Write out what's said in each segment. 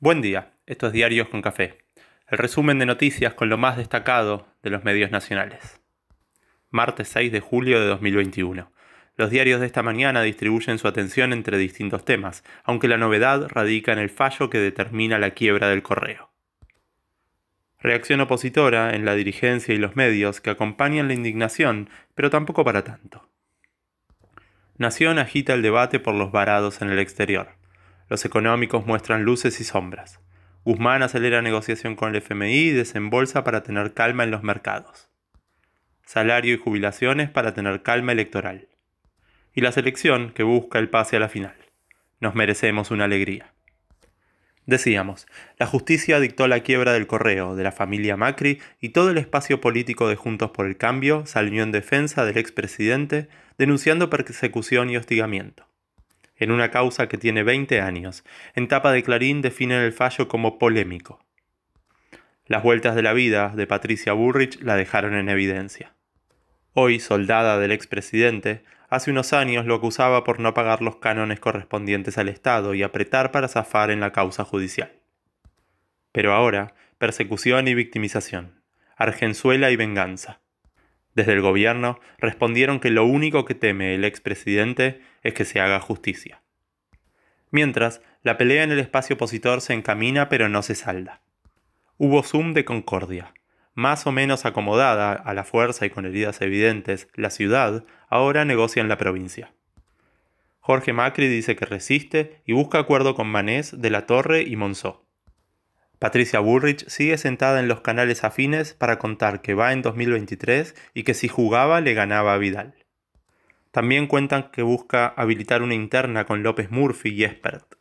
Buen día, esto es Diarios con Café, el resumen de noticias con lo más destacado de los medios nacionales. Martes 6 de julio de 2021. Los diarios de esta mañana distribuyen su atención entre distintos temas, aunque la novedad radica en el fallo que determina la quiebra del correo. Reacción opositora en la dirigencia y los medios que acompañan la indignación, pero tampoco para tanto. Nación agita el debate por los varados en el exterior. Los económicos muestran luces y sombras. Guzmán acelera negociación con el FMI y desembolsa para tener calma en los mercados. Salario y jubilaciones para tener calma electoral. Y la selección que busca el pase a la final. Nos merecemos una alegría. Decíamos, la justicia dictó la quiebra del correo, de la familia Macri y todo el espacio político de Juntos por el Cambio salió en defensa del expresidente, denunciando persecución y hostigamiento en una causa que tiene 20 años. En tapa de Clarín definen el fallo como polémico. Las vueltas de la vida de Patricia Burrich la dejaron en evidencia. Hoy, soldada del expresidente, hace unos años lo acusaba por no pagar los cánones correspondientes al Estado y apretar para zafar en la causa judicial. Pero ahora, persecución y victimización, Argenzuela y venganza. Desde el gobierno respondieron que lo único que teme el expresidente es que se haga justicia. Mientras, la pelea en el espacio opositor se encamina pero no se salda. Hubo zoom de concordia. Más o menos acomodada a la fuerza y con heridas evidentes, la ciudad ahora negocia en la provincia. Jorge Macri dice que resiste y busca acuerdo con Manés, De la Torre y Monzó. Patricia Bullrich sigue sentada en los canales afines para contar que va en 2023 y que si jugaba le ganaba a Vidal. También cuentan que busca habilitar una interna con López Murphy y Espert.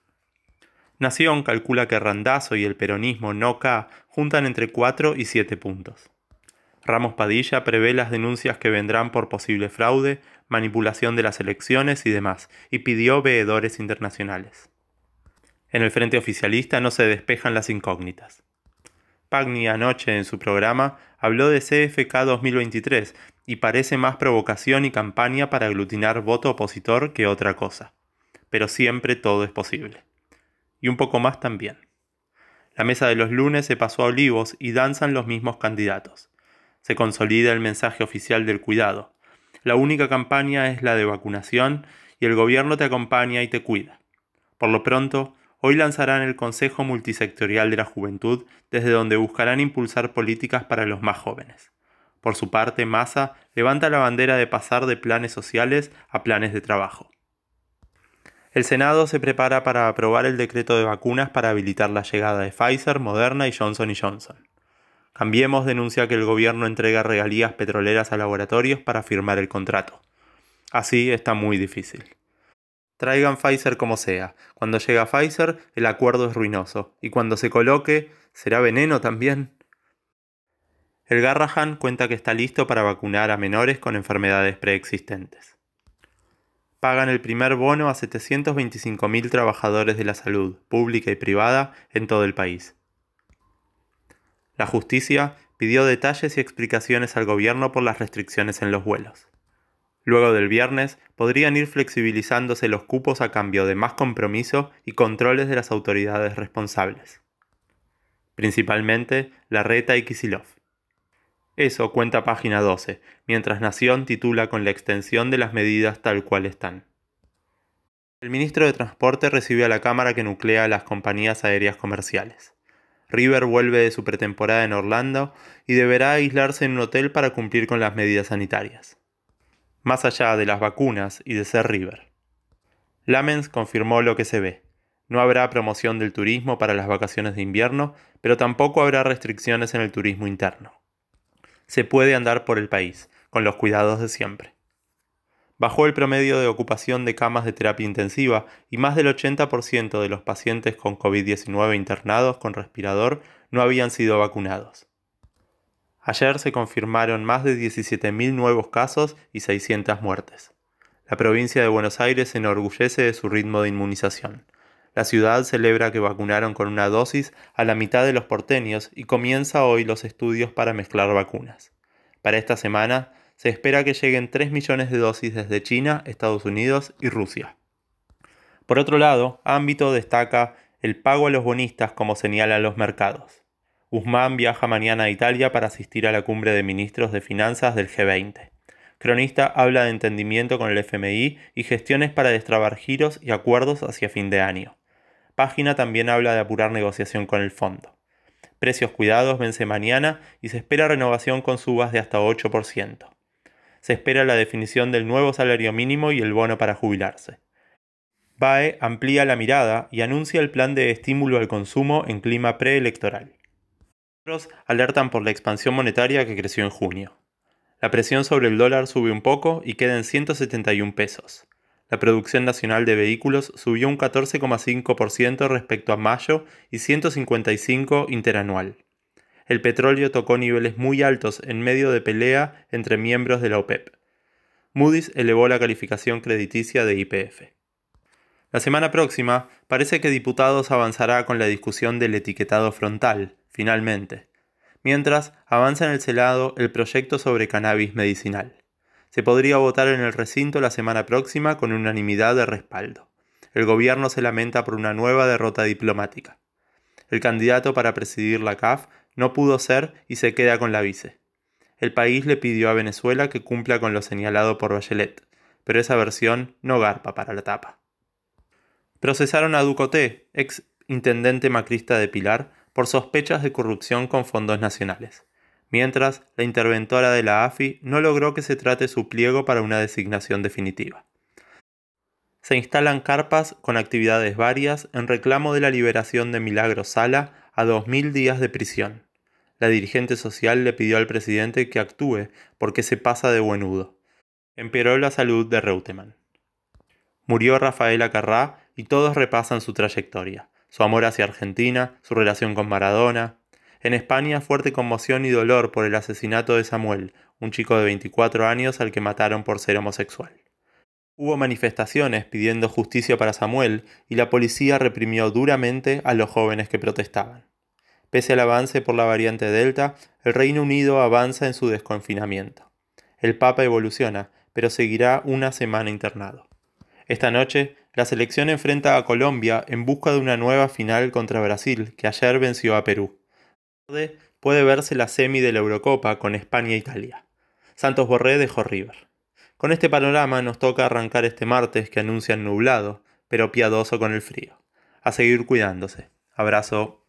Nación calcula que Randazo y el peronismo no K juntan entre 4 y 7 puntos. Ramos Padilla prevé las denuncias que vendrán por posible fraude, manipulación de las elecciones y demás, y pidió veedores internacionales. En el frente oficialista no se despejan las incógnitas. Pagni anoche en su programa habló de CFK 2023 y parece más provocación y campaña para aglutinar voto opositor que otra cosa. Pero siempre todo es posible. Y un poco más también. La mesa de los lunes se pasó a Olivos y danzan los mismos candidatos. Se consolida el mensaje oficial del cuidado. La única campaña es la de vacunación y el gobierno te acompaña y te cuida. Por lo pronto, hoy lanzarán el Consejo Multisectorial de la Juventud, desde donde buscarán impulsar políticas para los más jóvenes. Por su parte, Massa levanta la bandera de pasar de planes sociales a planes de trabajo. El Senado se prepara para aprobar el decreto de vacunas para habilitar la llegada de Pfizer, Moderna y Johnson Johnson. Cambiemos denuncia que el gobierno entrega regalías petroleras a laboratorios para firmar el contrato. Así está muy difícil. Traigan Pfizer como sea. Cuando llega Pfizer, el acuerdo es ruinoso. Y cuando se coloque, ¿será veneno también? El Garrahan cuenta que está listo para vacunar a menores con enfermedades preexistentes. Pagan el primer bono a 725.000 trabajadores de la salud, pública y privada, en todo el país. La justicia pidió detalles y explicaciones al gobierno por las restricciones en los vuelos. Luego del viernes podrían ir flexibilizándose los cupos a cambio de más compromiso y controles de las autoridades responsables. Principalmente la Reta y Kisilov. Eso cuenta página 12, mientras Nación titula con la extensión de las medidas tal cual están. El ministro de Transporte recibe a la Cámara que nuclea las compañías aéreas comerciales. River vuelve de su pretemporada en Orlando y deberá aislarse en un hotel para cumplir con las medidas sanitarias más allá de las vacunas y de ser River. Lamens confirmó lo que se ve. No habrá promoción del turismo para las vacaciones de invierno, pero tampoco habrá restricciones en el turismo interno. Se puede andar por el país, con los cuidados de siempre. Bajó el promedio de ocupación de camas de terapia intensiva y más del 80% de los pacientes con COVID-19 internados con respirador no habían sido vacunados. Ayer se confirmaron más de 17.000 nuevos casos y 600 muertes. La provincia de Buenos Aires se enorgullece de su ritmo de inmunización. La ciudad celebra que vacunaron con una dosis a la mitad de los porteños y comienza hoy los estudios para mezclar vacunas. Para esta semana se espera que lleguen 3 millones de dosis desde China, Estados Unidos y Rusia. Por otro lado, Ámbito destaca el pago a los bonistas como señalan los mercados. Guzmán viaja mañana a Italia para asistir a la cumbre de ministros de finanzas del G20. Cronista habla de entendimiento con el FMI y gestiones para destrabar giros y acuerdos hacia fin de año. Página también habla de apurar negociación con el fondo. Precios cuidados vence mañana y se espera renovación con subas de hasta 8%. Se espera la definición del nuevo salario mínimo y el bono para jubilarse. BAE amplía la mirada y anuncia el plan de estímulo al consumo en clima preelectoral. Alertan por la expansión monetaria que creció en junio. La presión sobre el dólar sube un poco y queda en 171 pesos. La producción nacional de vehículos subió un 14,5% respecto a mayo y 155 interanual. El petróleo tocó niveles muy altos en medio de pelea entre miembros de la OPEP. Moody's elevó la calificación crediticia de IPF. La semana próxima parece que diputados avanzará con la discusión del etiquetado frontal, finalmente mientras avanza en el Senado el proyecto sobre cannabis medicinal. Se podría votar en el recinto la semana próxima con unanimidad de respaldo. El gobierno se lamenta por una nueva derrota diplomática. El candidato para presidir la CAF no pudo ser y se queda con la vice. El país le pidió a Venezuela que cumpla con lo señalado por Bachelet, pero esa versión no garpa para la tapa. Procesaron a Ducoté, ex intendente macrista de Pilar, por sospechas de corrupción con fondos nacionales, mientras la interventora de la AFI no logró que se trate su pliego para una designación definitiva. Se instalan carpas con actividades varias en reclamo de la liberación de Milagro Sala a 2.000 días de prisión. La dirigente social le pidió al presidente que actúe porque se pasa de buenudo. Empeoró la salud de Reutemann. Murió Rafaela Carrá y todos repasan su trayectoria su amor hacia Argentina, su relación con Maradona. En España, fuerte conmoción y dolor por el asesinato de Samuel, un chico de 24 años al que mataron por ser homosexual. Hubo manifestaciones pidiendo justicia para Samuel y la policía reprimió duramente a los jóvenes que protestaban. Pese al avance por la variante Delta, el Reino Unido avanza en su desconfinamiento. El Papa evoluciona, pero seguirá una semana internado. Esta noche, la selección enfrenta a Colombia en busca de una nueva final contra Brasil, que ayer venció a Perú. Puede verse la semi de la Eurocopa con España e Italia. Santos Borré dejó River. Con este panorama nos toca arrancar este martes que anuncia nublado, pero piadoso con el frío. A seguir cuidándose. Abrazo.